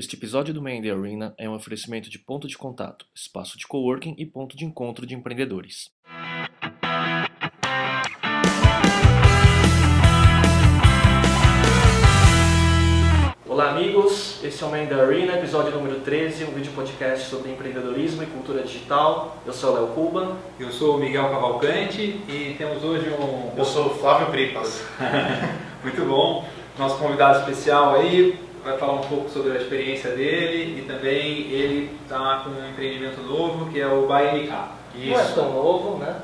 Este episódio do Man in the Arena é um oferecimento de Ponto de Contato, espaço de coworking e ponto de encontro de empreendedores. Olá amigos, esse é o Man in the Arena, episódio número 13, um vídeo podcast sobre empreendedorismo e cultura digital. Eu sou o Léo Cuba. Eu sou o Miguel Cavalcante e temos hoje um... Eu sou o Flávio Pripas. Muito bom. Nosso convidado especial aí vai falar um pouco sobre a experiência dele e também ele está com um empreendimento novo que é o BNK. Isso. Não é tão novo, né?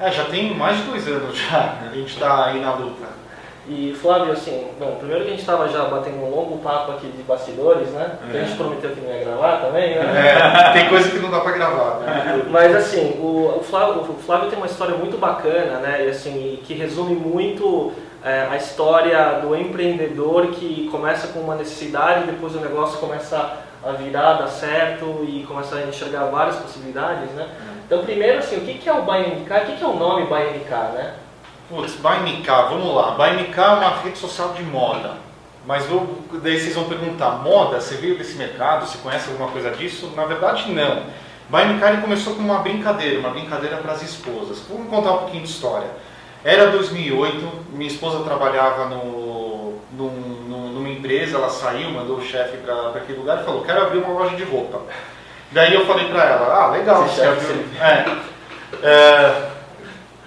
É, já tem mais de dois anos já, a gente está aí na luta. E Flávio, assim, bom, primeiro que a gente estava já batendo um longo papo aqui de bastidores, né? Que a gente é. prometeu que não ia gravar também, né? É, tem coisa que não dá para gravar. Né? Mas assim, o, o, Flávio, o Flávio tem uma história muito bacana, né? E assim, que resume muito é, a história do empreendedor que começa com uma necessidade, depois o negócio começa a virar, dar certo e começa a enxergar várias possibilidades, né? Então, primeiro, assim, o que é o BuyMK? O que é o nome BuyMK, né? Putz, BuyMK, vamos lá. BuyMK é uma rede social de moda. Mas vou, daí vocês vão perguntar, moda, você veio desse mercado, você conhece alguma coisa disso? Na verdade, não. BuyMK começou com uma brincadeira, uma brincadeira para as esposas. Vamos contar um pouquinho de história. Era 2008, minha esposa trabalhava no, num, numa empresa, ela saiu, mandou o chefe para aquele lugar e falou, quero abrir uma loja de roupa. Daí eu falei para ela, ah, legal, você quer abrir... É, é,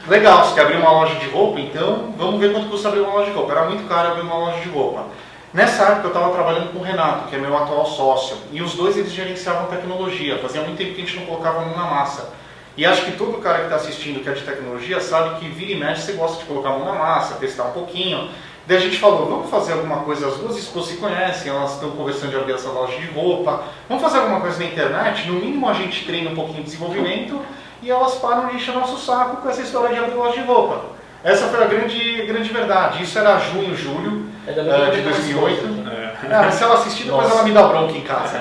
legal, você quer abrir uma loja de roupa, então vamos ver quanto custa abrir uma loja de roupa. Era muito caro abrir uma loja de roupa. Nessa época eu estava trabalhando com o Renato, que é meu atual sócio, e os dois eles gerenciavam tecnologia, fazia muito tempo que a gente não colocava a mão na massa. E acho que todo cara que está assistindo que é de tecnologia sabe que vira e mexe você gosta de colocar a mão na massa, testar um pouquinho. Daí a gente falou, vamos fazer alguma coisa, as duas esposas se conhecem, elas estão conversando de abrir essa loja de roupa, vamos fazer alguma coisa na internet, no mínimo a gente treina um pouquinho de desenvolvimento e elas param de encher nosso saco com essa história de abrir loja de roupa. Essa foi a grande, grande verdade. Isso era junho, julho uh, de 2008. É. É, se ela assistir, depois Nossa. ela me dá bronca em casa.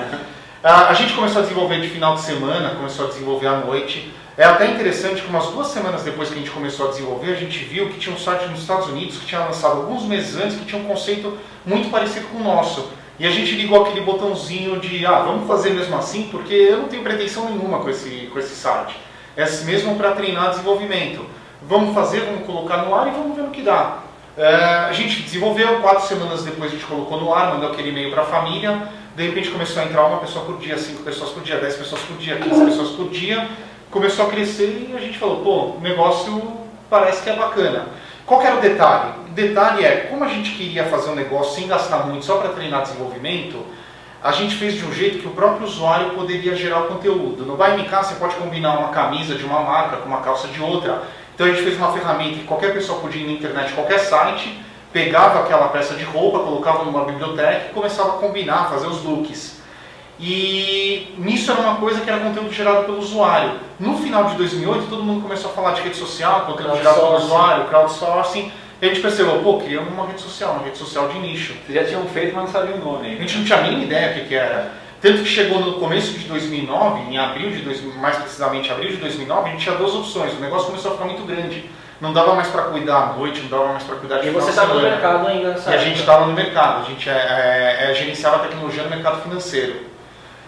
Uh, a gente começou a desenvolver de final de semana, começou a desenvolver à noite. É até interessante que umas duas semanas depois que a gente começou a desenvolver, a gente viu que tinha um site nos Estados Unidos que tinha lançado alguns meses antes que tinha um conceito muito parecido com o nosso. E a gente ligou aquele botãozinho de, ah, vamos fazer mesmo assim, porque eu não tenho pretensão nenhuma com esse, com esse site. É mesmo para treinar desenvolvimento. Vamos fazer, vamos colocar no ar e vamos ver no que dá. É, a gente desenvolveu, quatro semanas depois a gente colocou no ar, mandou aquele e-mail para a família, de repente começou a entrar uma pessoa por dia, cinco pessoas por dia, dez pessoas por dia, quinze pessoas por dia, começou a crescer e a gente falou, pô, o negócio parece que é bacana. Qual era o detalhe? O detalhe é, como a gente queria fazer um negócio sem gastar muito, só para treinar desenvolvimento, a gente fez de um jeito que o próprio usuário poderia gerar o conteúdo. No BuyMK você pode combinar uma camisa de uma marca com uma calça de outra. Então a gente fez uma ferramenta que qualquer pessoa podia ir na internet, qualquer site, pegava aquela peça de roupa, colocava numa biblioteca e começava a combinar, fazer os looks. E nisso era uma coisa que era conteúdo gerado pelo usuário. No final de 2008, todo mundo começou a falar de rede social, conteúdo gerado pelo usuário, crowdsourcing. E a gente percebeu, pô, criamos uma rede social, uma rede social de nicho. Vocês já tinham feito, mas não sabiam o nome. A gente não tinha a mínima ideia o que, que era. Tanto que chegou no começo de 2009, em abril de 2000, mais precisamente abril de 2009, a gente tinha duas opções. O negócio começou a ficar muito grande. Não dava mais para cuidar à noite, não dava mais para cuidar de E você estava no mercado ainda, sabe? E a gente estava no mercado, a gente é, é, é, gerenciava a tecnologia no mercado financeiro.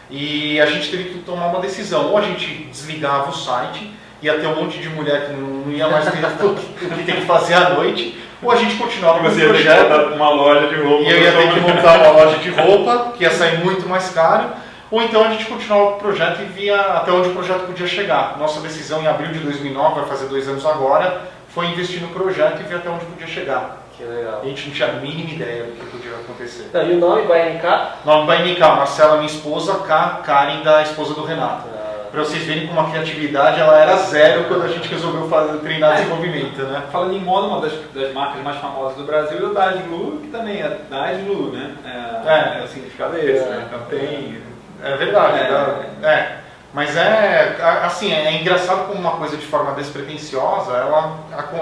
E a gente teve que tomar uma decisão. Ou a gente desligava o site, ia ter um monte de mulher que não ia mais ter o que tem que fazer à noite, ou a gente continuava com o projeto. uma loja de roupa. E eu ia ter que montar uma loja de roupa, que ia sair muito mais caro. Ou então a gente continuava o projeto e via até onde o projeto podia chegar. Nossa decisão em abril de 2009, vai fazer dois anos agora, foi investir no projeto e ver até onde podia chegar. Que legal. A gente não tinha a mínima ideia do que podia acontecer. Então, e o nome BNK? Nome BNK, Marcela, minha esposa, K, Karen, da esposa do Renato. Ah. Para vocês verem como a criatividade ela era zero quando a gente resolveu fazer, treinar é. desenvolvimento, né? Falando em moda, uma das, das, marcas mais famosas do Brasil é o Daslu, que também é Daslu, né? É, é. é o significado é esse, né? Então tem... É verdade, é. é. Mas é, assim, é engraçado como uma coisa de forma despretensiosa, ela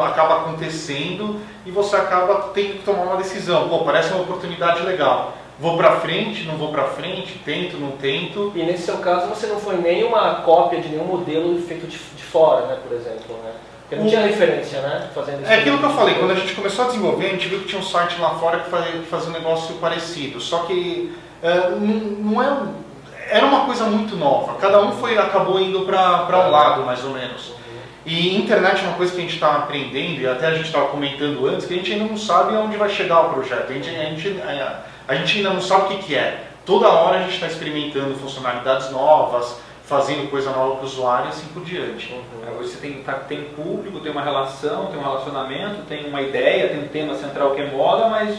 acaba acontecendo e você acaba tendo que tomar uma decisão. Pô, parece uma oportunidade legal. Vou pra frente, não vou pra frente, tento, não tento. E nesse seu caso você não foi nem uma cópia de nenhum modelo feito de, de fora, né, por exemplo, né? Porque não tinha referência, né? Fazendo é aquilo que eu falei, quando a gente começou a desenvolver, a gente viu que tinha um site lá fora que fazia, que fazia um negócio parecido. Só que é, não, não é um- era uma coisa muito nova. Cada um foi acabou indo para um lado, mais ou menos. E internet é uma coisa que a gente está aprendendo, e até a gente estava comentando antes, que a gente ainda não sabe aonde vai chegar o projeto. A gente, a gente, a, a gente ainda não sabe o que, que é. Toda hora a gente está experimentando funcionalidades novas, fazendo coisa nova para o usuário e assim por diante. Hoje você tem, tá, tem público, tem uma relação, tem um relacionamento, tem uma ideia, tem um tema central que é moda, mas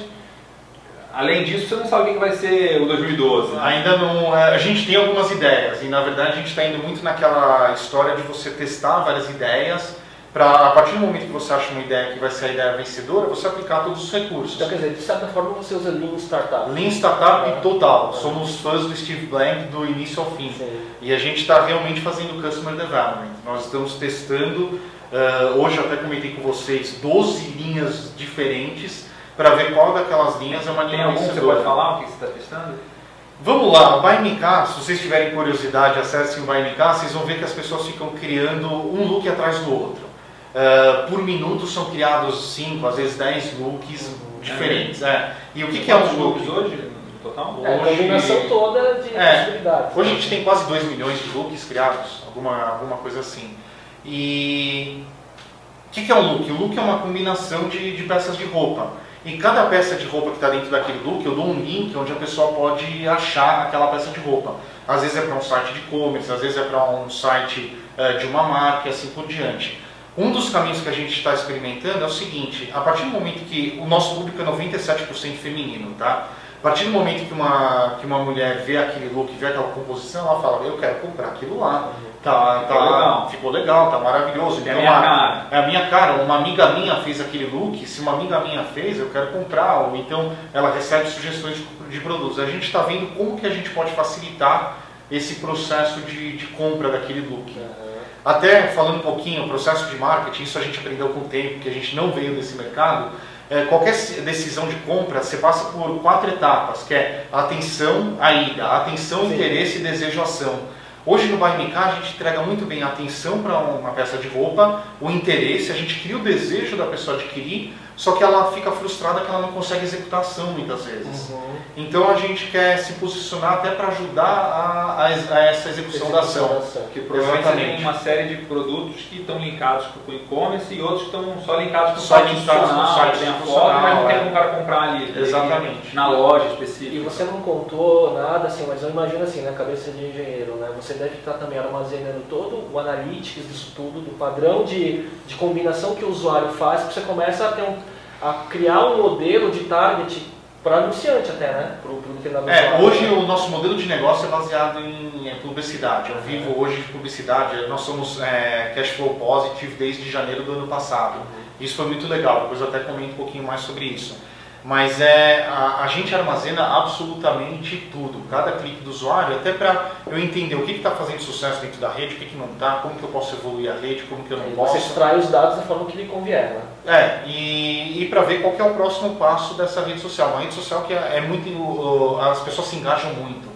além disso você não sabe o que vai ser o 2012. né? Ainda não. é, A gente tem algumas ideias e na verdade a gente está indo muito naquela história de você testar várias ideias para a partir do momento que você acha uma ideia que vai ser a ideia vencedora, você aplicar todos os recursos. Então, quer dizer, de certa forma você usa Lean Startup. Lean Startup É. total. É. Somos fãs do Steve Blank do início ao fim. Sim. E a gente está realmente fazendo Customer Development. Nós estamos testando, eh, hoje eu até comentei com vocês, 12 linhas diferentes para ver qual daquelas linhas é uma Tem linha algum que você pode falar o que você está testando? Vamos lá, o BuyMK, se vocês tiverem curiosidade, acessem o BuyMK, vocês vão ver que as pessoas ficam criando um look atrás do outro. Eh, por minuto são criados 5, às vezes 10 looks diferentes. é. E o que, que é um look? looks hoje no total? É, a Hoje- combinação toda de É. possibilidades. Hoje a gente tem quase 2 milhões de looks criados, alguma, alguma coisa assim. E o que, que é um look? O look é uma combinação de, de peças de roupa. E cada peça de roupa que está dentro daquele look, eu dou um link onde a pessoa pode achar aquela peça de roupa. Às vezes é para um site de e-commerce, às vezes é para um site eh, de uma marca e assim por diante. Um dos caminhos que a gente está experimentando é o seguinte: a partir do momento que o nosso público é 97% feminino, tá? A partir do momento que uma, que uma mulher vê aquele look, vê aquela composição, ela fala: Eu quero comprar aquilo lá. Tá, Ficou tá, legal. ficou legal, tá maravilhoso. É a Então, minha a- cara. é a minha cara. Uma amiga minha fez aquele look, se uma amiga minha fez, eu quero comprar. Ou então ela recebe sugestões de, de produtos. A gente está vendo como que a gente pode facilitar esse processo de, de compra daquele look. Aham. Até falando um pouquinho, o processo de marketing, isso a gente aprendeu com o tempo, que a gente não veio desse mercado. É, qualquer decisão de compra, você passa por quatro etapas, que é atenção, a ida, atenção, Sim. interesse, desejo, ação. Hoje no Car, a gente entrega muito bem a atenção para uma peça de roupa, o interesse, a gente cria o desejo da pessoa adquirir, só que ela fica frustrada que ela não consegue executar a ação muitas vezes. Uhum. Então a gente quer se posicionar até para ajudar a, a a essa execução da ação. Porque provavelmente você Exatamente. tem uma série de produtos que estão linkados com o e-commerce e outros que estão só linkados com o Só site institucional, site tem a foto, mas não tem é. como o cara comprar ali. tem Exatamente. Na loja específica. E você não contou nada assim, mas eu imagino assim, na cabeça de engenheiro, né? Você deve estar também armazenando todo o analytics disso tudo, do padrão de, de combinação que o usuário faz, que você começa a, ter um, a criar um modelo de target para anunciante até, né? Para o determinado É, usuário. hoje o nosso modelo de negócio é baseado em é, publicidade. Eu vivo hoje de publicidade. Nós somos é, cash flow positive desde janeiro do ano passado. Isso foi muito legal. Depois eu até comento um pouquinho mais sobre isso. Mas é, a, a gente armazena absolutamente tudo, cada clique do usuário, até para eu entender o que está fazendo sucesso dentro da rede, o que, que não está, como que eu posso evoluir a rede, como que eu não Aí posso. Você extrai os dados da forma que lhe convier, né? É, e, e para ver qual é o próximo passo dessa rede social. Uma rede social que é, é muito. As pessoas se engajam muito.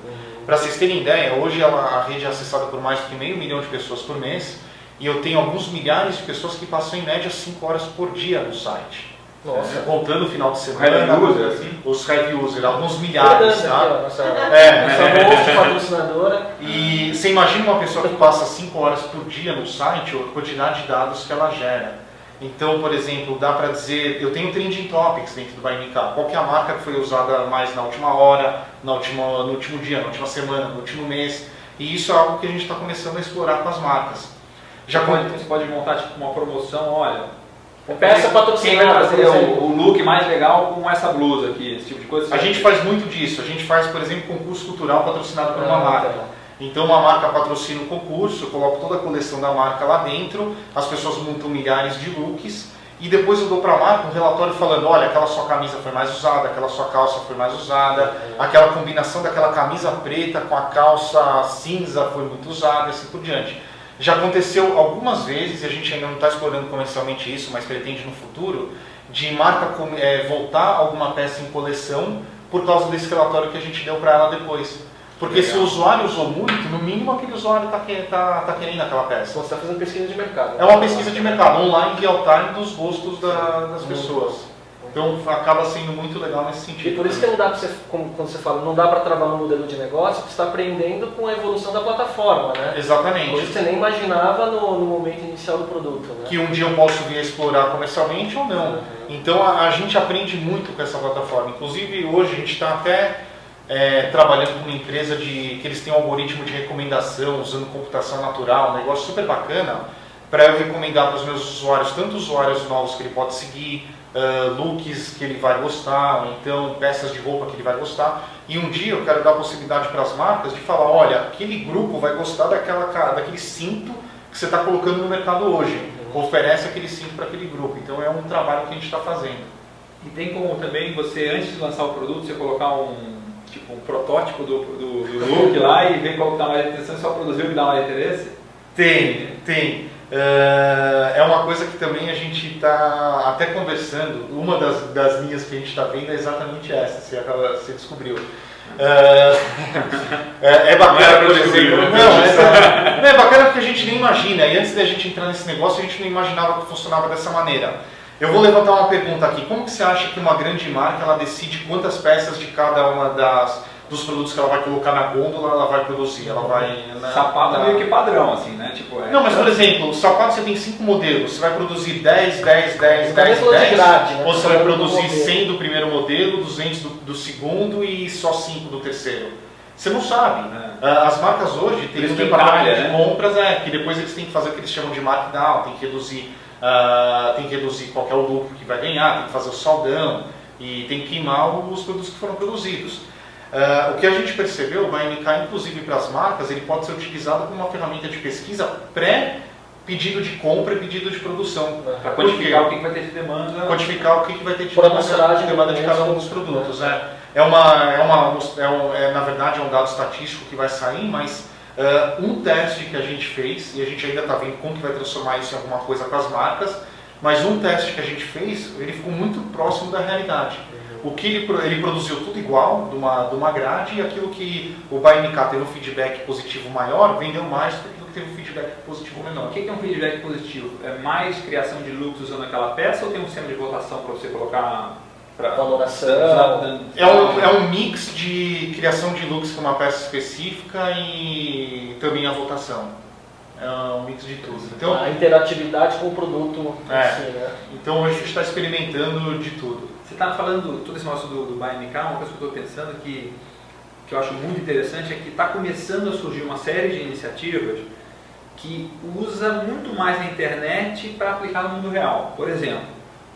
Para vocês terem ideia, hoje ela- a rede é acessada por mais que meio milhão de pessoas por mês e eu tenho alguns milhares de pessoas que passam em média 5 horas por dia no site. Nossa. É, contando o final de semana. Heavy user, assim? Os heavy user, alguns milhares, Fernanda aqui, ó, tá? nossa, É. nossa host patrocinadora. E você imagina uma pessoa que passa 5 horas por dia no site, a quantidade de dados que ela gera. Então, por exemplo, dá para dizer, eu tenho trending topics dentro do BuyMK. Qual que é a marca que foi usada mais na última hora, na última, no último dia, na última semana, no último mês. E isso é algo que a gente está começando a explorar com as marcas. Já pode, você pode montar tipo, uma promoção, olha. Peça Quem patrocinada, vai fazer o, o look mais legal com essa blusa aqui, esse tipo de coisa? a gente faz muito disso. A gente faz, por exemplo, concurso cultural patrocinado por uma Ah, marca. tá. Então uma marca patrocina o concurso, eu coloco toda a coleção da marca lá dentro, as pessoas montam milhares de looks e depois eu dou para a marca um relatório falando, olha, aquela sua camisa foi mais usada, aquela sua calça foi mais usada, aquela combinação daquela camisa preta com a calça cinza foi muito usada e assim por diante. Já aconteceu algumas vezes, e a gente ainda não está explorando comercialmente isso, mas pretende no futuro, de marca eh, voltar alguma peça em coleção por causa desse relatório que a gente deu para ela depois. Porque se o Legal. usuário usou muito, no mínimo aquele usuário está tá, tá querendo aquela peça. Você está fazendo pesquisa de mercado. É uma pesquisa de mercado, online, real time, dos gostos da- das pessoas. Então acaba sendo muito legal nesse sentido. E por isso que não dá para você, como, quando você fala, não dá para travar um modelo de negócio, você está aprendendo com a evolução da plataforma, né? Exatamente. Hoje você nem imaginava no, no momento inicial do produto, né? Que um dia eu posso vir a explorar comercialmente ou não. Uhum. Então a, a gente aprende muito com essa plataforma. Inclusive hoje a gente está até é, trabalhando com uma empresa de que eles têm um algoritmo de recomendação usando computação natural, um negócio super bacana para eu recomendar para os meus usuários, tanto usuários novos que ele pode seguir, uh, looks que ele vai gostar, ou então peças de roupa que ele vai gostar. E um dia eu quero dar a possibilidade para as marcas de falar, olha, aquele grupo vai gostar daquela, daquele cinto que você está colocando no mercado hoje. Oferece aquele cinto para aquele grupo. Então é um trabalho que a gente está fazendo. E tem como também você, antes de lançar o produto, você colocar um tipo um protótipo do, do, do look lá e ver qual que dá mais interessante, só produzir o que dá mais interesse? Tem, tem. Uh, é uma coisa que também a gente está até conversando. Uma das, das linhas que a gente está vendo é exatamente essa, você, acaba, você descobriu. Uh, é, é, bacana, por exemplo. Não, é, é, bacana porque a gente nem imagina. E antes da gente entrar nesse negócio, a gente não imaginava que funcionava dessa maneira. Eu vou levantar uma pergunta aqui. Como que você acha que uma grande marca ela decide quantas peças de cada uma das dos produtos que ela vai colocar na gôndola, ela vai produzir, ela vai... Né, sapato é meio que padrão, assim, né? Tipo, é... Não, mas por exemplo, o sapato você tem cinco modelos, você vai produzir 10, 10, 10, 10, 10, grade, né? ou você vai produzir 100 do primeiro modelo, 200 do, do segundo e só 5 do terceiro. Você não sabe. É. As marcas hoje têm um departamento de né? compras é, que depois eles têm que fazer o que eles chamam de markdown, tem que reduzir, uh, tem que reduzir qual que é o lucro que vai ganhar, tem que fazer o saldão e tem que queimar os produtos que foram produzidos. Uh, o que a gente percebeu, o BNK, inclusive para as marcas, ele pode ser utilizado como uma ferramenta de pesquisa pré pedido de compra e pedido de produção. Para quantificar o que, vai ter de demanda. Quantificar o que, vai ter de demanda, de demanda de cada um dos produtos. É, é, uma, é, uma, é, um, é, na verdade, é um dado estatístico que vai sair, mas uh, um teste que a gente fez, e a gente ainda está vendo como que vai transformar isso em alguma coisa com as marcas, mas um teste que a gente fez, ele ficou muito próximo da realidade o que ele, ele produziu tudo igual, de uma, de uma grade, e aquilo que o BMK teve um feedback positivo maior, vendeu mais do que aquilo que teve um feedback positivo menor. O que é um feedback positivo? É mais criação de looks usando aquela peça ou tem um sistema de votação para você colocar para valoração? É um, é um mix de criação de looks com uma peça específica e também a votação. É um mix de tudo. Então, a interatividade com o produto é, si, né? Então a gente está experimentando de tudo. Você está falando todo esse negócio do, do uma coisa que eu estou pensando que, que eu acho muito interessante é que está começando a surgir uma série de iniciativas que usa muito mais a internet para aplicar no mundo real. Por exemplo,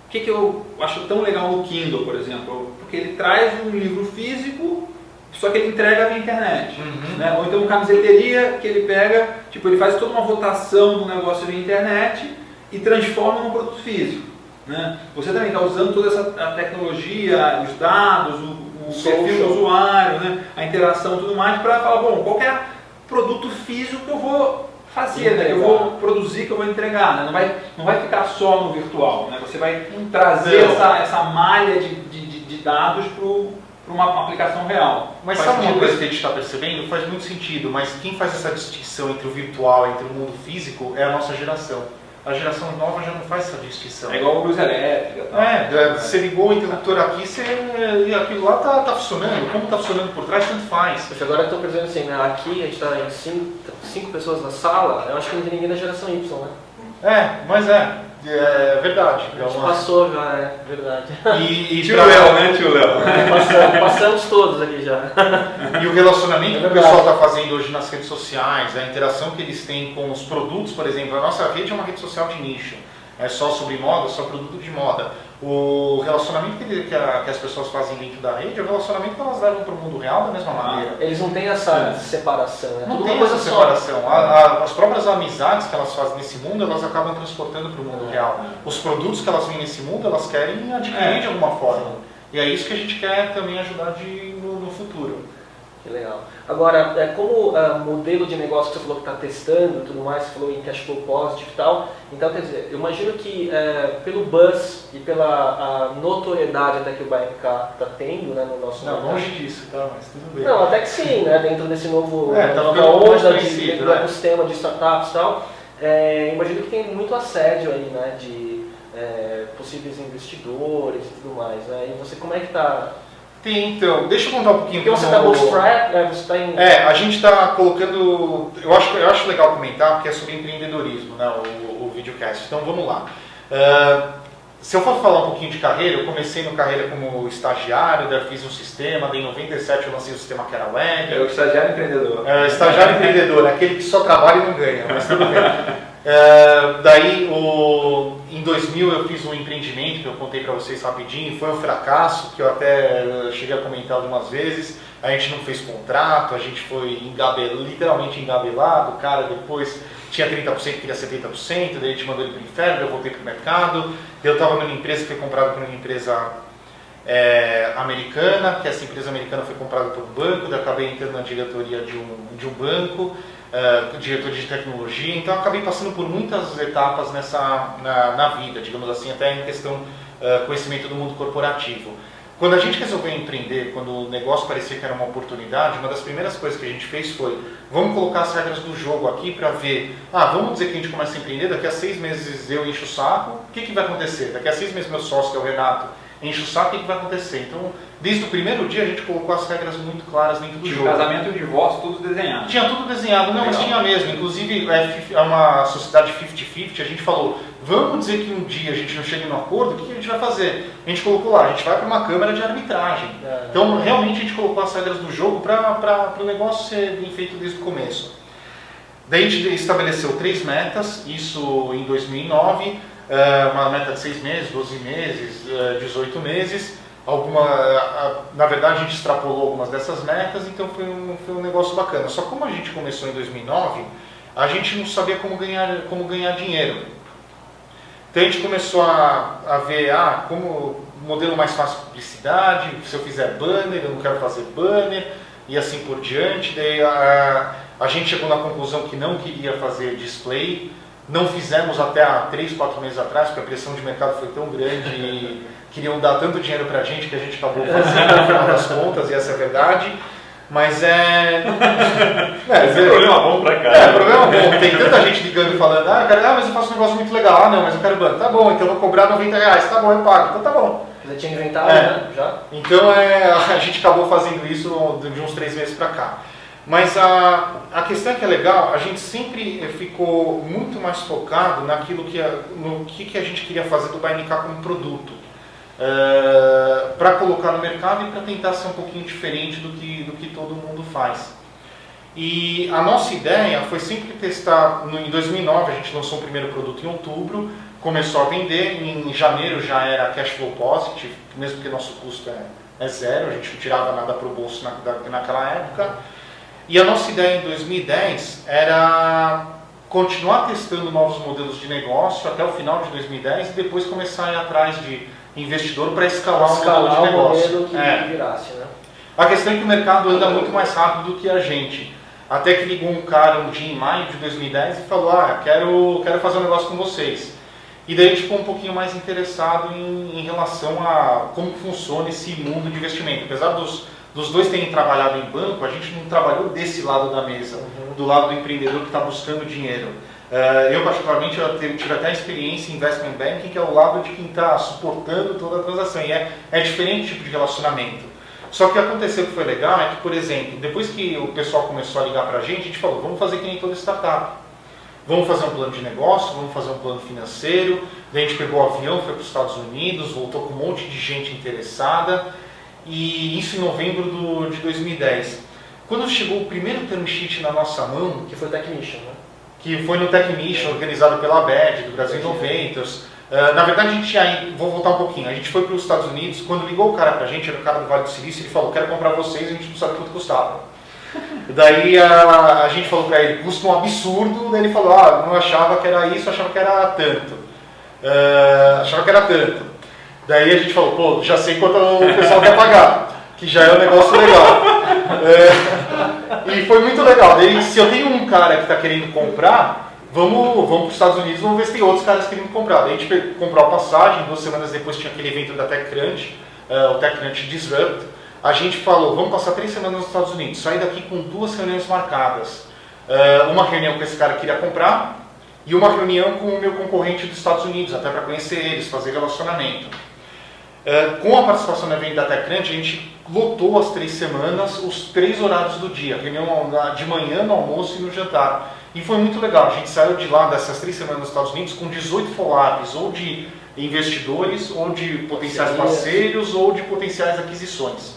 o que, que eu acho tão legal no Kindle, por exemplo? Porque ele traz um livro físico, só que ele entrega via internet. Uhum. Né? Ou então uma camiseteria que ele pega, tipo, ele faz toda uma votação do negócio via internet e transforma num produto físico. Né? Você também está usando toda essa tecnologia, os dados, o, o perfil do usuário, né? a interação e tudo mais, para falar, bom, qualquer produto físico que eu vou fazer, né? que eu vou produzir, que eu vou entregar. Né? Não, vai, não vai ficar só no virtual. Né? Você vai trazer essa, essa malha de, de, de dados para uma, uma aplicação real. Mas faz sabe uma coisa que a gente está percebendo? Faz muito sentido, mas quem faz essa distinção entre o virtual e entre o mundo físico é a nossa geração a geração nova já não faz essa distinção. É igual a luz elétrica. Tal. É, você ligou o interruptor aqui você, e aquilo lá está tá funcionando. Como está funcionando por trás, tanto faz. Poxa, agora eu estou pensando assim, né? aqui a gente está em cinco, cinco pessoas na sala, eu acho que não tem ninguém da geração Y, né? É, mas é. É verdade. A gente passou já, é verdade. E, e tio pra... Léo, né, tio Léo? Passamos, passamos todos aqui já. E o relacionamento é que o pessoal está fazendo hoje nas redes sociais, a interação que eles têm com os produtos, por exemplo, a nossa rede é uma rede social de nicho. É só sobre moda, só produto de moda o relacionamento que, que, a, que, as pessoas fazem dentro da rede é o relacionamento que elas levam para o mundo real da mesma ah, maneira. Eles não têm essa é. separação, né? Não Tudo tem essa separação. A, a, as próprias amizades que elas fazem nesse mundo, elas acabam transportando para o mundo real. Os produtos que elas vêm nesse mundo, elas querem adquirir é. de alguma forma. E é isso que a gente quer também ajudar de, no, no futuro. Que legal. Agora, é, como uh, modelo de negócio que você falou que está testando tudo mais, você falou em cash flow positive e tal, então quer dizer, eu imagino que uh, pelo buzz e pela notoriedade até que o BMK está tendo né, no nosso Não, mercado. longe disso, tá, mas tudo bem. Não, até que sim, né, dentro desse novo é, tá nova onda de, né? do ecossistema de startups e tal, é, imagino que tem muito assédio aí, né, de é, possíveis investidores e tudo mais. Né? E você, como é que está tem, então, deixa eu contar um pouquinho. Porque você está bootstrap, é, você está em... É, a gente está colocando, eu acho, eu acho legal comentar, porque é sobre empreendedorismo, né, o, o videocast. Então, vamos lá. Uh, se eu for falar um pouquinho de carreira, eu comecei no carreira como estagiário, daí fiz um sistema, daí em 97 eu lancei o sistema que era web. É o estagiário empreendedor. É, estagiário empreendedor, aquele que só trabalha e não ganha, mas tudo bem. É, daí, o, em 2000, eu fiz um empreendimento que eu contei para vocês rapidinho. Foi um fracasso, que eu até cheguei a comentar algumas vezes. A gente não fez contrato, a gente foi engabel, literalmente engabelado. O cara depois tinha 30%, queria 70%, daí a gente mandou ele para o inferno, eu voltei para o mercado. Eu estava numa empresa que foi comprada por uma empresa é, americana, que essa empresa americana foi comprada por um banco, daí acabei entrando na diretoria de um, de um banco uh, diretor de tecnologia, então acabei passando por muitas etapas nessa na, na vida, digamos assim, até em questão uh, conhecimento do mundo corporativo. Quando a gente resolveu empreender, quando o negócio parecia que era uma oportunidade, uma das primeiras coisas que a gente fez foi, vamos colocar as regras do jogo aqui para ver, ah, vamos dizer que a gente começa a empreender, daqui a seis meses eu encho o saco, o que, que vai acontecer? Daqui a seis meses meu sócio, que é o Renato, enche o saco, o que, que vai acontecer? Então, desde o primeiro dia a gente colocou as regras muito claras dentro do tipo, jogo. Casamento e divórcio, tudo desenhado. Tinha tudo desenhado, não, Legal. mas tinha mesmo. Inclusive, é, é uma sociedade 50-50, a gente falou, vamos dizer que um dia a gente não chega no acordo, o que a gente vai fazer? A gente colocou lá, a gente vai para uma câmara de arbitragem. É. Então, realmente, a gente colocou as regras do jogo para o negócio ser bem feito desde o começo. Daí a gente estabeleceu três metas, isso em 2009, é, uma meta de seis meses, 12 meses, 18 é, meses. Alguma, na verdade, a gente extrapolou algumas dessas metas, então foi um, foi um negócio bacana. Só como a gente começou em 2009, a gente não sabia como ganhar, como ganhar dinheiro. Então a gente começou a, a ver, ah, como modelo mais fácil de publicidade, se eu fizer banner, eu não quero fazer banner, e assim por diante. Daí a, a gente chegou na conclusão que não queria fazer display, não fizemos até há 3, 4 meses atrás, porque a pressão de mercado foi tão grande e queriam dar tanto dinheiro para a gente que a gente acabou fazendo no final das contas, e essa é a verdade. Mas é. é Esse é problema bom pra cá. É, problema bom. Tem tanta gente ligando e falando, ah, cara, ah, mas eu faço um negócio muito legal. Ah, não, mas eu quero banco. Tá bom, então eu vou cobrar 90 reais. Tá bom, eu pago. Então tá bom. Já tinha inventado, é. né? Já? Então é, a gente acabou fazendo isso de uns três meses pra cá. Mas a, a questão é que é legal, a gente sempre ficou muito mais focado naquilo que, no que, que a gente queria fazer do BNK como produto. É, para colocar no mercado e para tentar ser um pouquinho diferente do que, do que todo mundo faz. E a nossa ideia foi sempre testar, no, em 2009 a gente lançou o primeiro produto em outubro, começou a vender, em janeiro já era cash flow positive, mesmo que nosso custo é, é zero, a gente não tirava nada para o bolso na, naquela época. E a nossa ideia em 2010 era continuar testando novos modelos de negócio até o final de 2010 e depois começar a ir atrás de investidor para escalar, escalar o modelo de negócio. Que é. virasse, né? A questão é que o mercado anda muito mais rápido do que a gente. Até que ligou um cara um dia em maio de 2010 e falou, ah, quero, quero fazer um negócio com vocês. E daí a gente ficou um pouquinho mais interessado em, em relação a como funciona esse mundo de investimento. Apesar dos dos dois terem trabalhado em banco, a gente não trabalhou desse lado da mesa, uhum. do lado do empreendedor que está buscando dinheiro. Uh, eu, particularmente, eu tive até a experiência em investment banking, que é o lado de quem está suportando toda a transação. E é, é diferente tipo de relacionamento. Só que o que aconteceu que foi legal é que, por exemplo, depois que o pessoal começou a ligar para a gente, a gente falou, vamos fazer que nem toda startup. Vamos fazer um plano de negócio, vamos fazer um plano financeiro. Daí a gente pegou o avião, foi para os Estados Unidos, voltou com um monte de gente interessada e isso em novembro do, de 2010. Quando chegou o primeiro term sheet na nossa mão, que foi o Technician, né? Que foi no Technician, organizado pela BED, do Brasil Innovators. Uh, na verdade, a gente ia, vou voltar um pouquinho, a gente foi para os Estados Unidos, quando ligou o cara para a gente, era o cara do Vale do Silício, ele falou, quero comprar vocês, a gente não sabe quanto custava. Daí a, a gente falou para ele, custa um absurdo, daí ele falou, ah, não achava que era isso, achava que era tanto. Uh, achava que era tanto. Daí a gente falou, pô, já sei quanto o pessoal quer pagar, que já é um negócio legal. É, e foi muito legal. Se eu tenho um cara que está querendo comprar, vamos, vamos para os Estados Unidos, vamos ver se tem outros caras querendo comprar. Daí a gente comprou a passagem, duas semanas depois tinha aquele evento da TechCrunch, uh, o TechCrunch Disrupt. A gente falou, vamos passar três semanas nos Estados Unidos, sair daqui com duas reuniões marcadas. Uh, uma reunião que esse cara queria comprar, e uma reunião com o meu concorrente dos Estados Unidos, até para conhecer eles, fazer relacionamento. Uh, com a participação no evento da TechCrunch, a gente lotou as três semanas os três horários do dia, reunião de manhã, no almoço e no jantar. E foi muito legal, a gente saiu de lá dessas três semanas nos Estados Unidos com 18 follow-ups, ou de investidores, ou de potenciais parceiros, ou de potenciais aquisições.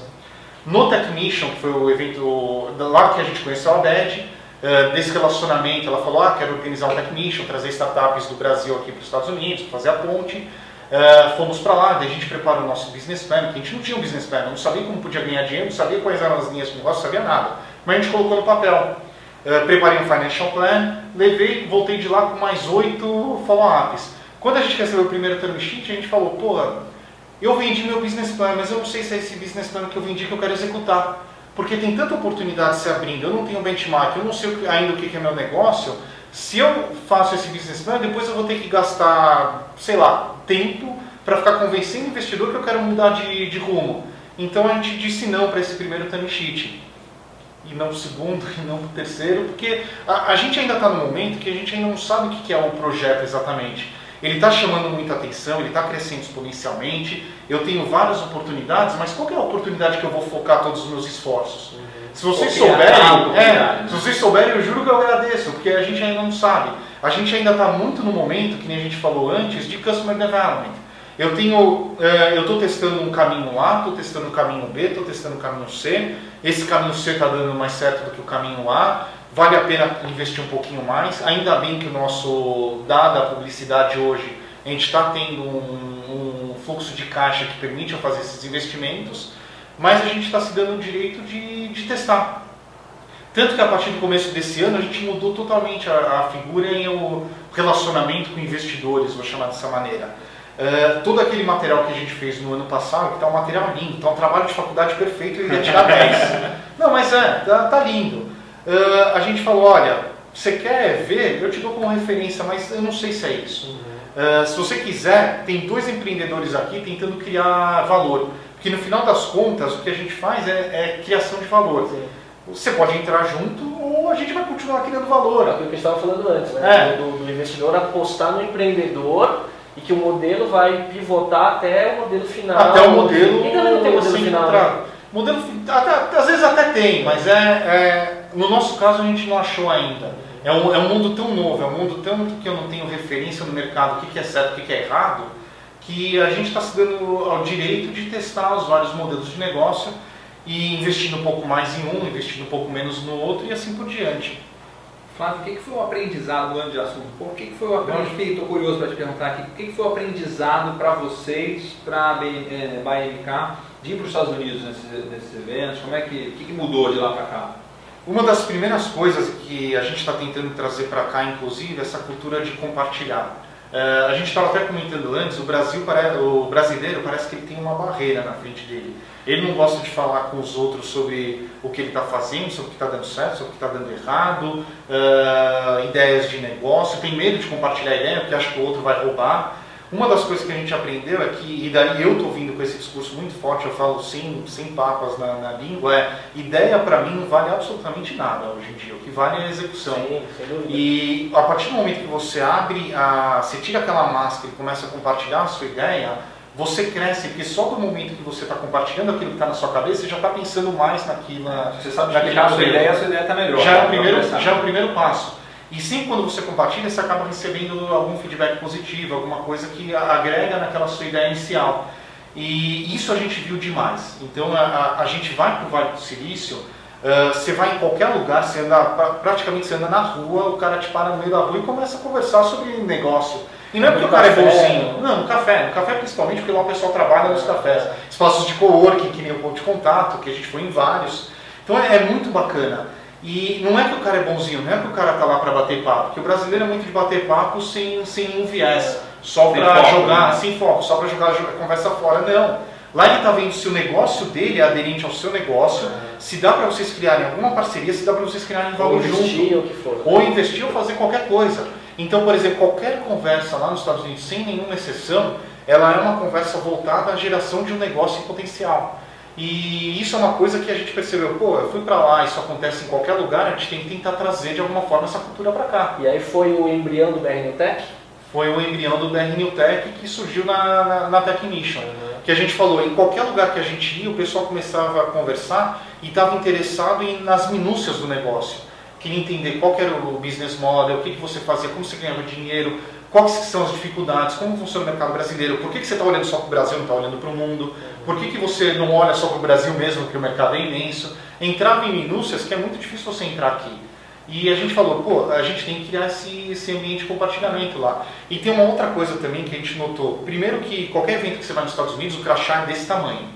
No Techmission, que foi o evento lá que a gente conheceu a Beth, uh, desse relacionamento, ela falou, ah, quero organizar um Techmission, trazer startups do Brasil aqui para os Estados Unidos, fazer a ponte. Uh, fomos para lá, daí a gente preparou o nosso business plan, que a gente não tinha um business plan, não sabia como podia ganhar dinheiro, não sabia quais eram as linhas de negócio, não sabia nada. Mas a gente colocou no papel. Uh, preparei um financial plan, levei, voltei de lá com mais oito follow-ups. Quando a gente recebeu o primeiro term sheet, a gente falou, pô, eu vendi meu business plan, mas eu não sei se é esse business plan que eu vendi que eu quero executar. Porque tem tanta oportunidade se abrindo, eu não tenho benchmark, eu não sei ainda o que é meu negócio, se eu faço esse business plan, depois eu vou ter que gastar, sei lá, tempo para ficar convencendo o investidor que eu quero mudar de, de rumo. Então a gente disse não para esse primeiro time sheet. E não o segundo, e não o terceiro, porque a, a gente ainda está no momento que a gente ainda não sabe o que, é o projeto exatamente. Ele está chamando muita atenção, ele está crescendo exponencialmente, eu tenho várias oportunidades, mas qual é a oportunidade que eu vou focar todos os meus esforços? Se vocês souberem, é, se vocês souberem, eu juro que eu agradeço, porque a gente ainda não sabe. A gente ainda está muito no momento, que nem a gente falou antes, de customer development. Eu tenho, é, eu estou testando um caminho A, estou testando um caminho B, estou testando um caminho C. Esse caminho C está dando mais certo do que o caminho A. Vale a pena investir um pouquinho mais. Ainda bem que o nosso, dada a publicidade hoje, a gente está tendo um, um fluxo de caixa que permite eu fazer esses investimentos mas a gente está se dando o direito de, de testar. Tanto que a partir do começo desse ano a gente mudou totalmente a, a figura e o relacionamento com investidores, vou chamar dessa maneira. Uh, todo aquele material que a gente fez no ano passado, que está um material lindo, está um trabalho de faculdade perfeito, ele ia tirar 10. Não, mas é, tá, tá lindo. Uh, a gente falou, olha, você quer ver? Eu te dou como referência, mas eu não sei se é isso. Uh, se você quiser, tem dois empreendedores aqui tentando criar valor. Porque no final das contas, o que a gente faz é, é criação de valor. Sim. Você pode entrar junto ou a gente vai continuar criando valor. É o que gente estava falando antes, né? É. Do, do, investidor apostar no empreendedor e que o modelo vai pivotar até o modelo final. Até o modelo. E também não tem modelo final. Né? Modelo, até, às vezes até tem, mas é, é, no nosso caso a gente não achou ainda. É um, é um mundo tão novo, é um mundo tão que eu não tenho referência no mercado, o que, que é certo, o que, que é errado que a gente está se dando ao direito de testar os vários modelos de negócio e investindo um pouco mais em um, investindo um pouco menos no outro e assim por diante. Flávio, o que, foi o aprendizado, mudando de assunto, o que, foi o aprendizado, estou curioso para te perguntar aqui, o que, foi o aprendizado para vocês, para a BMK, de ir para os Estados Unidos nesses, nesses eventos, como é que, o que, mudou de lá para cá? Uma das primeiras coisas que a gente está tentando trazer para cá, inclusive, é essa cultura de compartilhar. Uh, a gente estava até comentando antes, o, Brasil o brasileiro parece que ele tem uma barreira na frente dele. Ele não gosta de falar com os outros sobre o que ele está fazendo, sobre o que está dando certo, sobre o que está dando errado, uh, ideias de negócio, tem medo de compartilhar ideia porque acha que o outro vai roubar. Uma das coisas que a gente aprendeu é que, e daí eu estou vindo com esse discurso muito forte, eu falo sem, sem papas na, na língua, é ideia para mim não vale absolutamente nada hoje em dia, o que vale é a execução. Sim, e a partir do momento que você abre, a, você tira aquela máscara e começa a compartilhar a sua ideia, você cresce, porque só do momento que você está compartilhando aquilo que está na sua cabeça, você já está pensando mais naquilo. Você sabe que já a sua ideia, a sua ideia está melhor. Já é, o primeiro, já é o primeiro passo. E sempre quando você compartilha, você acaba recebendo algum feedback positivo, alguma coisa que agrega naquela sua ideia inicial. E isso a gente viu demais. Então a, a, gente vai para o Vale do Silício, uh, você vai em qualquer lugar, você anda, praticamente você anda na rua, o cara te para no meio da rua e começa a conversar sobre negócio. E não é porque o cara é bonzinho. Não, no café. No café principalmente porque lá o pessoal trabalha nos cafés. Espaços de coworking, que nem o ponto de contato, que a gente foi em vários. Então é, é muito bacana. E não é que o cara é bonzinho, não é que o cara tá lá para bater papo, porque o brasileiro é muito de bater papo sem, sem um viés, só para jogar, né? sem foco, só para jogar a conversa fora. Não. Lá ele está vendo se o negócio dele é aderente ao seu negócio, se dá para vocês criarem alguma parceria, se dá para vocês criarem valor ou investir, junto. Ou, que for. ou investir ou fazer qualquer coisa. Então, por exemplo, qualquer conversa lá nos Estados Unidos, sem nenhuma exceção, ela é uma conversa voltada à geração de um negócio em potencial. E isso é uma coisa que a gente percebeu, pô, eu fui para lá, isso acontece em qualquer lugar, a gente tem que tentar trazer de alguma forma essa cultura para cá. E aí foi o embrião do BR New Tech? Foi o embrião do BR New Tech que surgiu na, na, na Technician. Uhum. Que a gente falou, em qualquer lugar que a gente ia, o pessoal começava a conversar e estava interessado em, nas minúcias do negócio. Queria entender qual era o business model, o que, que você fazia, como você ganhava dinheiro, quais são as dificuldades, como funciona o mercado brasileiro, por que, que você está olhando só para o Brasil, não está olhando para o mundo, por que, que você não olha só para o Brasil mesmo, porque o mercado é imenso. Entrava em minúcias que é muito difícil você entrar aqui. E a gente falou, pô, a gente tem que criar esse, esse ambiente de compartilhamento lá. E tem uma outra coisa também que a gente notou. Primeiro que qualquer evento que você vai nos Estados Unidos, o crachá é desse tamanho.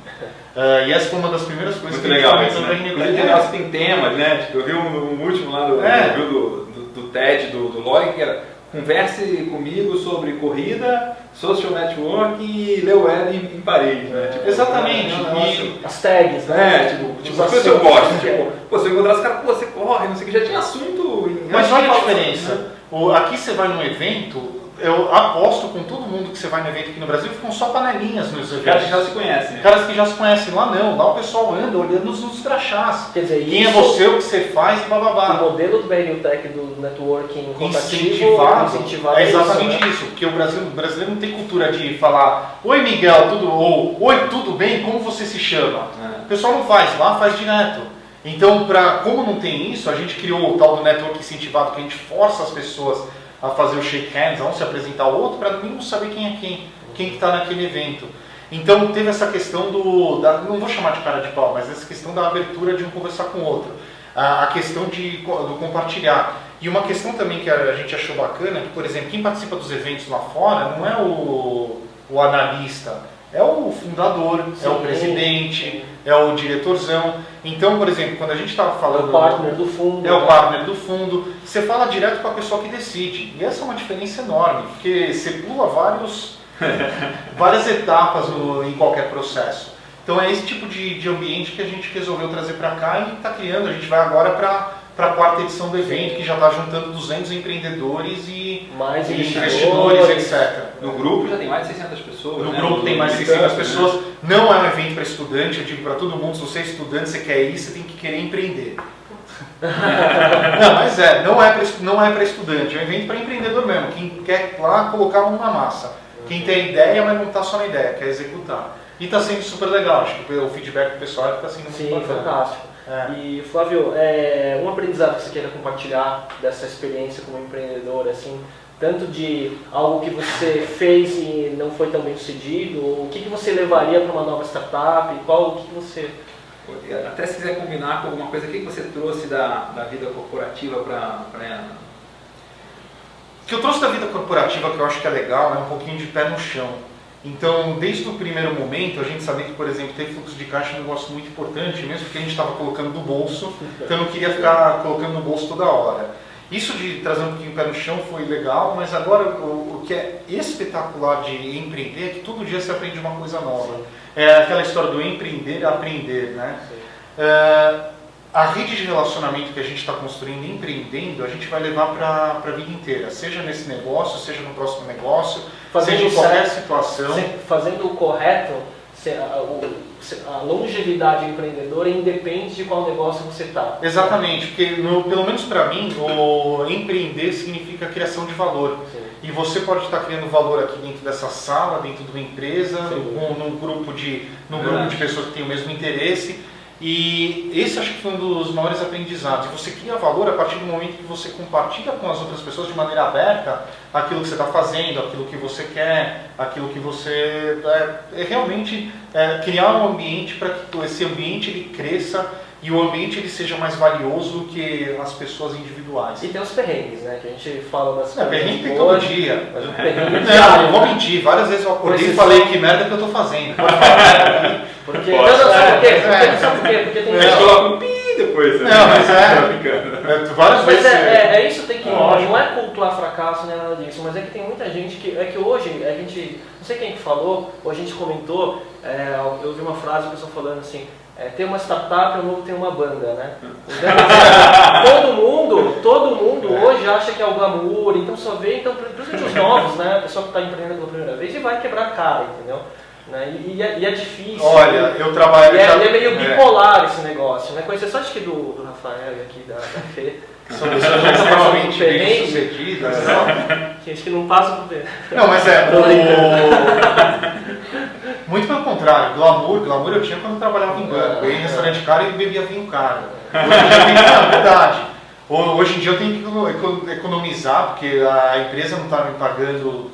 Uh, e essa foi uma das primeiras coisas Muito que legal, a gente falou isso, né? tem temas, né? Tipo, eu vi um, um último lá do, é. do, do, do, TED, do, do Log, que era converse comigo sobre corrida, social network e Leo web em, em Paris, né? Tipo, Exatamente. E as tags, né? É, tipo, tipo as coisas que eu gosto. Tipo, pô, você encontrar os caras, pô, você corre, não sei o que, já tinha assunto. Em Mas olha a diferença. Né? Aqui você vai num evento, eu aposto com todo mundo que você vai no evento aqui no Brasil, ficam só panelinhas nos eventos. Caras que já se conhecem. Né? Caras que já se conhecem. Lá não, lá o pessoal anda olhando nos, nos crachás. Quer dizer, Quem é você, o que você faz bababá. O modelo do BNU Tech do networking incentivado, incentivado é exatamente isso, né? isso, porque o, Brasil, o brasileiro não tem cultura de falar Oi Miguel, tudo ou Oi, tudo bem? Como você se chama? É. O pessoal não faz, lá faz direto. Então, pra, como não tem isso, a gente criou o tal do network incentivado, que a gente força as pessoas a fazer o shake hands, a um se apresentar ao outro, para no mínimo saber quem é quem, quem está naquele evento. Então teve essa questão do, da, não vou chamar de cara de pau, mas essa questão da abertura de um conversar com o outro. A, a questão de, do compartilhar. E uma questão também que a gente achou bacana, que, por exemplo, quem participa dos eventos lá fora não é o, o analista, é o fundador, Sim. é o presidente, é o diretorzão. Então, por exemplo, quando a gente estava falando. É o partner do fundo. É né? o partner do fundo. Você fala direto com a pessoa que decide. E essa é uma diferença enorme, porque você pula vários, várias etapas no, em qualquer processo. Então é esse tipo de, de ambiente que a gente resolveu trazer para cá e está criando. A gente vai agora para para a quarta edição do evento, que já está juntando 200 empreendedores e, mais e investidores, etc. No grupo já tem mais de 600 pessoas. No né? grupo tem mais de 600 pessoas. Né? Não é um evento para estudante, eu digo para todo mundo, se você é estudante, você quer ir, você tem que querer empreender. não, mas é, não é para não é estudante, é um evento para empreendedor mesmo. Quem quer lá colocar a mão na massa. Quem tem ideia, mas não está só na ideia, quer executar. E está sendo super legal, acho que o feedback do pessoal está sendo Sim, fantástico. É. E Flávio, é, um aprendizado que você queira compartilhar dessa experiência como empreendedor, assim, tanto de algo que você fez e não foi tão bem sucedido, o que, que você levaria para uma nova startup, qual o que, que você... Até se quiser combinar com alguma coisa, o que, que você trouxe da, da vida corporativa para... O que eu trouxe da vida corporativa que eu acho que é legal é um pouquinho de pé no chão. Então, desde o primeiro momento, a gente sabia que, por exemplo, ter fluxo de caixa é um negócio muito importante, mesmo porque a gente estava colocando do bolso, então não queria ficar colocando no bolso toda hora. Isso de trazer um pouquinho o pé no chão foi legal, mas agora o, o que é espetacular de empreender é que todo dia você aprende uma coisa nova. É aquela história do empreender aprender, né? É, a rede de relacionamento que a gente está construindo, empreendendo, a gente vai levar para a vida inteira, seja nesse negócio, seja no próximo negócio, fazendo seja em qualquer certo, situação. Fazendo o correto, a longevidade empreendedora independe de qual negócio você está. Exatamente, porque no, pelo menos para mim, o empreender significa criação de valor. Sim. E você pode estar criando valor aqui dentro dessa sala, dentro de uma empresa, num, num grupo de, num grupo de pessoas que têm o mesmo interesse e esse acho que foi um dos maiores aprendizados. Você cria valor a partir do momento que você compartilha com as outras pessoas de maneira aberta aquilo que você está fazendo, aquilo que você quer, aquilo que você. É, é realmente é, criar um ambiente para que esse ambiente ele cresça e o ambiente ele seja mais valioso do que as pessoas individuais. E tem os perrengues, né? Que a gente fala das coisas. perrengue tem todo dia. Mas perrengue não, não vou mentir. Várias vezes eu acordei e falei que merda que eu estou fazendo. Porque, não, não, sabe por quê? Porque, sabe por quê? Porque tem... É, coloca um pi depois. Né? Não, mas é... é várias mas vezes... É, é, é isso tem que... Não é cultuar fracasso nem nada disso, mas é que tem muita gente que... É que hoje a gente... Não sei quem que falou, ou a gente comentou, é, eu vi uma frase, a pessoa falando assim, é, ter uma startup é novo ter uma banda, né? todo mundo, todo mundo é. hoje acha que é o glamour, então só vê, então, principalmente os novos, né? A pessoa que está empreendendo pela primeira vez e vai quebrar a cara, entendeu? Né? E, e é, e é difícil. Olha, eu trabalho. E é, já- é meio é. bipolar esse negócio, né? Com exceção acho que do, do Rafael e aqui da, da Fê, São pessoas extremamente bem sucedidas. que acho que não passa por dentro. Não, mas é. O... Muito pelo contrário, glamour, glamour eu tinha quando eu trabalhava em banco. Eu ia em restaurante caro e bebia vinho caro. Hoje em dia eu tenho que, é verdade. Ho- Hoje em dia eu tenho que econo- eco- economizar, porque a empresa não está me pagando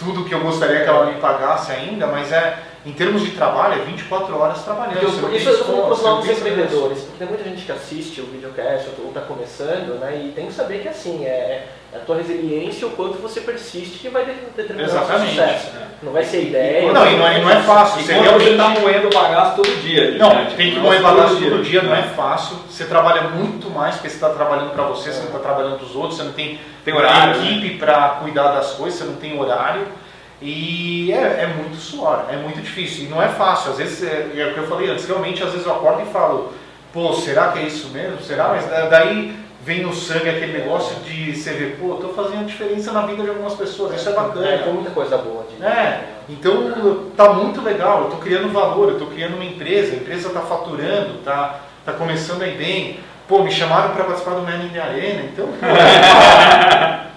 tudo que eu gostaria que ela me pagasse ainda, mas é, em termos de trabalho, é 24 horas trabalhando. Tem Isso eu estou para os empreendedores, porque tem muita gente que assiste o videocast ou está começando, né? E tem que saber que assim, é, é a tua resiliência e o quanto você persiste que vai de- determinar o seu sucesso. Não vai ser ideia. Não, e não é, não é fácil. E Você realmente- está moendo o bagaço todo dia. Não, gente, tem que moer é bagaço todo dia, não é fácil. Você trabalha muito mais porque você está trabalhando para você, você não está trabalhando para os outros, você não tem, Tem horário, equipe para cuidar das coisas, você não tem horário. E é, é muito suor, é muito difícil. E não é fácil. Às vezes, é, é o que eu falei antes, realmente, às vezes eu acordo e falo, pô, será que é isso mesmo? Será? Mas da- daí vem no sangue aquele negócio de você ver, pô, estou fazendo diferença na vida de algumas pessoas, isso é bacana. É, tem muita coisa boa de. É, então tá muito legal, eu estou criando valor, eu estou criando uma empresa, a empresa está faturando, está tá começando a ir bem. Pô, me chamaram para participar do Man in the Arena, então. pô,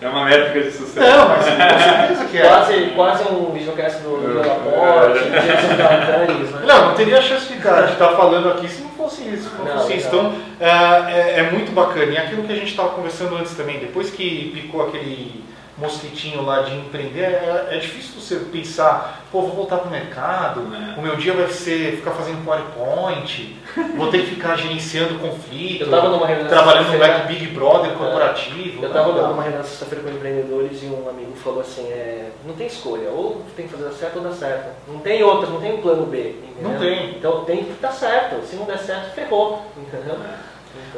É uma métrica de sucesso. não, mas com certeza que é. Quase, quase um videocast do É. Jason Galtanes, né? Não, não teria chance de estar de estar falando aqui se não fosse isso. não Não, fosse isso. Então, é, é- é muito bacana. E aquilo que a gente estava conversando antes também, depois que picou aquele mosquitinho lá de empreender, é, é difícil você pensar, pô, vou voltar para o mercado, É. o meu dia vai ser ficar fazendo PowerPoint, vou ter que ficar gerenciando conflito, Eu tava numa reunião trabalhando no. Black Big Brother corporativo. Eu estava numa reunião sexta-feira com empreendedores e um amigo falou assim, é, não tem escolha, ou tem que fazer certo ou dar certo. Não tem outra, não tem um plano B. entendeu? Não tem. Então tem que dar certo. Se não der certo, ferrou. Entendeu? Então,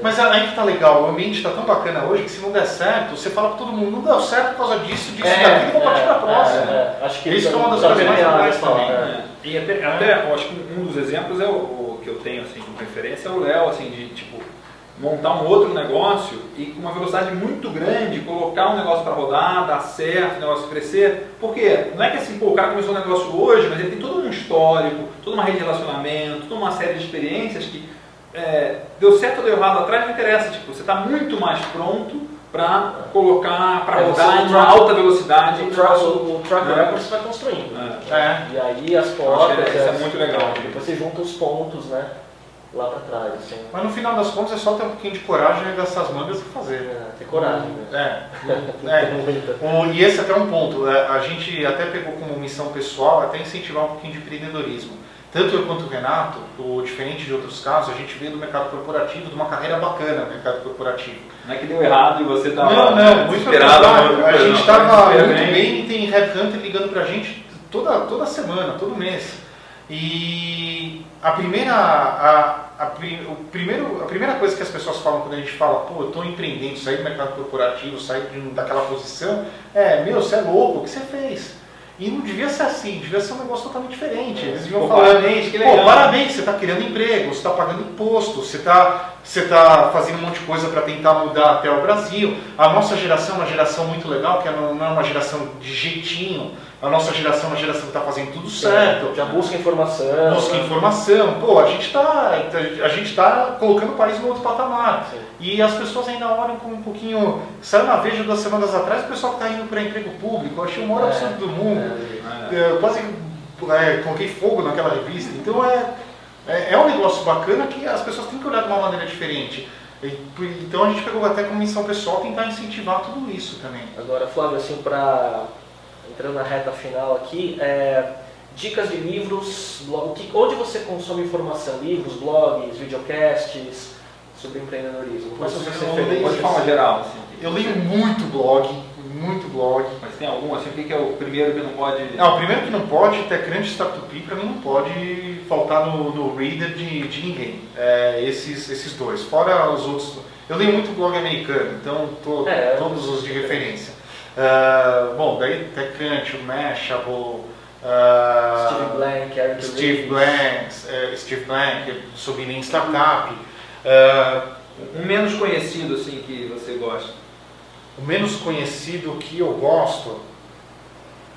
Mas aí que tá legal, o ambiente está tão bacana hoje que se não der certo, você fala para todo mundo, não deu certo por causa disso, disso, É, daquilo, vou partir é, para a próxima. é, é. Acho que Isso é uma das tá coisas mais legais palavra, também. é. E até, até eu acho que um dos exemplos é o, o que eu tenho assim como referência é o Léo, assim, de tipo montar um outro negócio e com uma velocidade muito grande, colocar um negócio para rodar, dar certo, o negócio crescer. Porque não é que assim, pô, o cara começou um negócio hoje, mas ele tem todo um histórico, toda uma rede de relacionamento, toda uma série de experiências que é, deu certo ou deu errado atrás, não interessa. Tipo, você está muito mais pronto para colocar, para É, rodar em o alta velocidade. O track, o track É. record você vai construindo. É. É. E aí as portas. isso é muito legal. Depois você junta os pontos, né? Lá pra trás. Assim. Mas no final das contas é só ter um pouquinho de coragem e gastar as mangas e fazer. É, ter coragem, né? É. é. O- e esse até é um ponto. é, A gente até pegou como missão pessoal até incentivar um pouquinho de empreendedorismo. Tanto eu quanto o Renato, o, diferente de outros casos, a gente veio do mercado corporativo, de uma carreira bacana no mercado corporativo. Não é que deu errado e você estava não, não, muito não, A gente estava muito bem. bem e tem Headhunter ligando pra gente toda, toda semana, todo mês. E a primeira, a, a, o primeiro, a primeira coisa que as pessoas falam quando a gente fala, pô, eu estou empreendendo, saí do mercado corporativo, saí de daquela posição, é, meu, você é louco, o que você fez? E não devia ser assim, devia ser um negócio totalmente diferente. Eles deviam Pô, falar, parabéns, que pô, legal." parabéns, você está criando emprego, você está pagando imposto, você está você tá fazendo um monte de coisa para tentar mudar até o Brasil. A nossa geração é uma geração muito legal, que não não é uma geração de jeitinho. A nossa geração é uma geração que está fazendo tudo certo. Já busca informação. Busca né? informação. Pô, a gente está a gente tá colocando o país no outro patamar. Sim. E as pessoas ainda olham com um pouquinho. Saiu na Veja duas semanas atrás o pessoal que está indo para emprego público. Eu achei o maior É, absurdo do mundo. É, É. Eu quase é, coloquei fogo naquela revista. Então é, é, é um negócio bacana que as pessoas têm que olhar de uma maneira diferente. Então a gente pegou até como missão pessoal tentar incentivar tudo isso também. Agora, Flávio, assim, para entrando na reta final aqui, é, dicas de livros, blog, que- onde você consome informação? Livros, blogs, videocasts sobre empreendedorismo? São as suas Eu referências? leio De forma geral. Assim, Eu leio muito blog, muito blog. Mas tem algum, assim, o que é o primeiro que não pode... Não, o primeiro que não pode, TechCrunch Startup para mim não pode faltar no, no reader de, de ninguém. É, esses, esses dois. Fora os outros. Eu leio muito blog americano, então tô, É, todos os de referência. Ah, bom, daí TechCrunch, o Mashable, ah, Steve Blank, Eric Steve Ries. Blank, eh, Steve Blank, sobre Startup. Ah, Um menos conhecido, assim, que você gosta. O menos conhecido que eu gosto.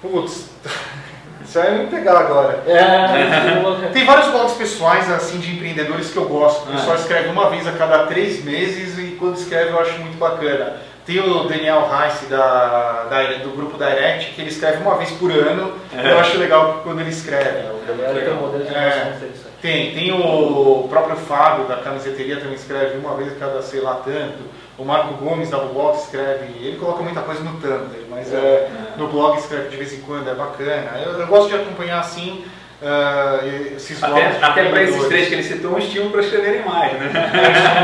Putz, isso aí vai me pegar agora. É, Tem vários blogs pessoais assim de empreendedores que eu gosto. O Ah. pessoal escreve uma vez a cada três meses e quando escreve eu acho muito bacana. Tem o Daniel Heiss da, da- do grupo Direct, que ele escreve uma vez por ano. É. Eu acho legal quando ele escreve. Gabriel tem um modelo de É. interessante. Tem, tem o próprio Fábio da camiseteria também escreve uma vez a cada sei lá tanto. O Marco Gomes da Box escreve, ele coloca muita coisa no Tumblr, mas é, no blog escreve de vez em quando, é bacana. Eu, eu gosto de acompanhar assim esses blogs. Até, até para esses três que ele citou, um estímulo para escreverem mais, né?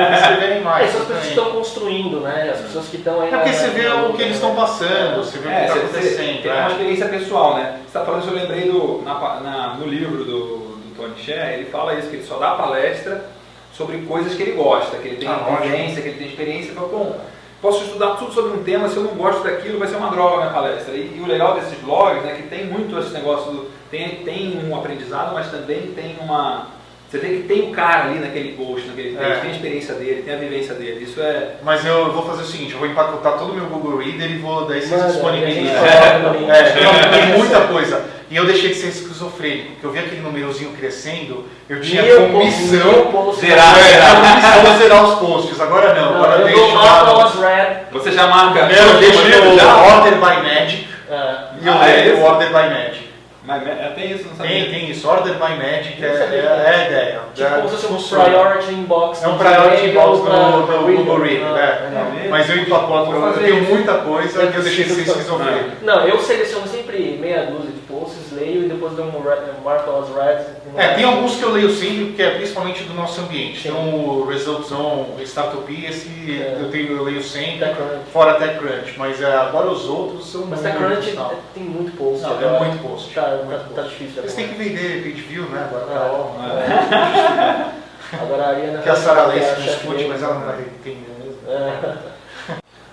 Eles escreverem É, mais. são as pessoas que estão construindo, né? As pessoas que estão aí. É porque você vê o que eles estão passando, você vê o que É, está você acontecendo. tem é. uma experiência pessoal, né? Você está falando isso, eu lembrei do, na na- no livro do, do Tony Sher, ele fala isso, que ele só dá palestra sobre coisas que ele gosta, que ele tem Ah, vivência, que ele tem experiência, fala, bom, posso estudar tudo sobre um tema, se eu não gosto daquilo, vai ser uma droga a minha palestra. E, e o legal desses blogs, né, que tem muito esse negócio do, tem, tem um aprendizado, mas também tem uma... Você tem que ter o cara ali naquele post, naquele texto, É. tem a experiência dele, tem a vivência dele. Isso é... Mas eu vou fazer o seguinte, eu vou empacotar todo o meu Google Reader e vou daí vocês Manda, disponibilizam. É, não, tem muita coisa. E eu deixei de ser esquizofrênico, porque eu vi aquele númerozinho crescendo, eu tinha Mil como posts, mil missão posts. zerar. é, zerar os posts. Agora não, Não, agora eu deixo lá. Você já marca... Primeiro eu deixo? Order by Magic É. e eu Ah, é leio Order by Magic. Mas é, tem isso, não sabia. Tem, tem isso, Order by Magic é, é, é a ideia. Tipo É, como se fosse um priority inbox. É um priority inbox do-. Google Reader, Ah, é. legal. Mas eu empacoto, eu tenho muita coisa que eu deixei preciso- esquizofrênico. Não, eu seleciono sempre meia dúzia leio e depois dou um, um Marvelous Red. É, tem alguns que eu leio sempre, que é principalmente do nosso ambiente. Sim. Então o Results On, Startupia, esse É. eu, tenho, eu leio sempre, TechCrunch. fora TechCrunch. Mas é, agora os outros são Mas muito TechCrunch tem muito post. Não, agora. é muito post. Tá, muito tá, post. tá difícil. Eles têm que vender page view, né? Agora, É, tá é. Agora a Ariana. Que a Sara é que chefe discute, mas ela não vai entender mesmo. É.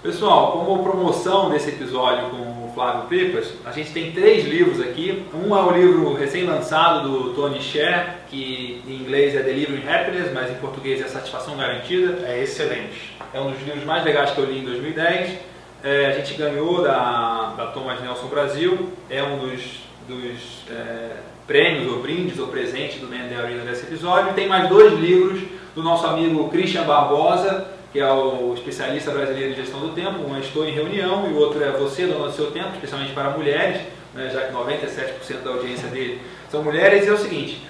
Pessoal, como promoção desse episódio com o Flávio Pipas, a gente tem três livros aqui. Um é o livro recém-lançado do Tony Sher, que em inglês é Delivering Happiness, mas em português é Satisfação Garantida. É excelente. É um dos livros mais legais que eu li em 2010. É, a gente ganhou da, da Thomas Nelson Brasil. É um dos, dos é, prêmios ou brindes ou presentes do the Arena desse episódio. Tem mais dois livros do nosso amigo Christian Barbosa, que é o especialista brasileiro em gestão do tempo. Um é Estou em Reunião e o outro é Você, Dona do Seu Tempo, especialmente para mulheres, né, já que 97% da audiência dele são mulheres. E é o seguinte,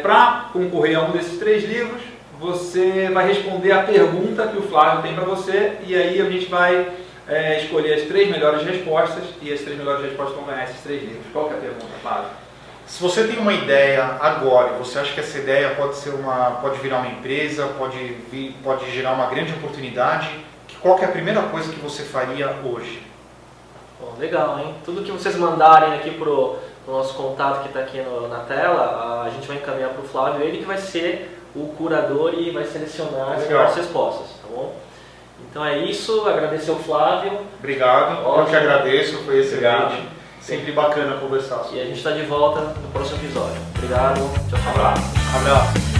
para concorrer a um desses três livros, você vai responder a pergunta que o Flávio tem para você e aí a gente vai é, escolher as três melhores respostas e as três melhores respostas vão ganhar esses três livros. Qual que é a pergunta, Flávio? Se você tem uma ideia agora, você acha que essa ideia pode ser uma, pode virar uma empresa, pode vir, pode gerar uma grande oportunidade, que- qual é a primeira coisa que você faria hoje? Bom, legal, hein? Tudo que vocês mandarem aqui pro, pro nosso contato que está aqui no- na tela, a gente vai encaminhar para o Flávio, ele que vai ser o curador e vai selecionar as Legal. melhores respostas, tá bom? Então é isso, agradecer o Flávio Obrigado, eu Ótimo. que agradeço, foi excelente. Obrigado. Sempre bacana conversar. e a gente está de volta no próximo episódio. Obrigado, tchau, tchau. abraço. Abraço.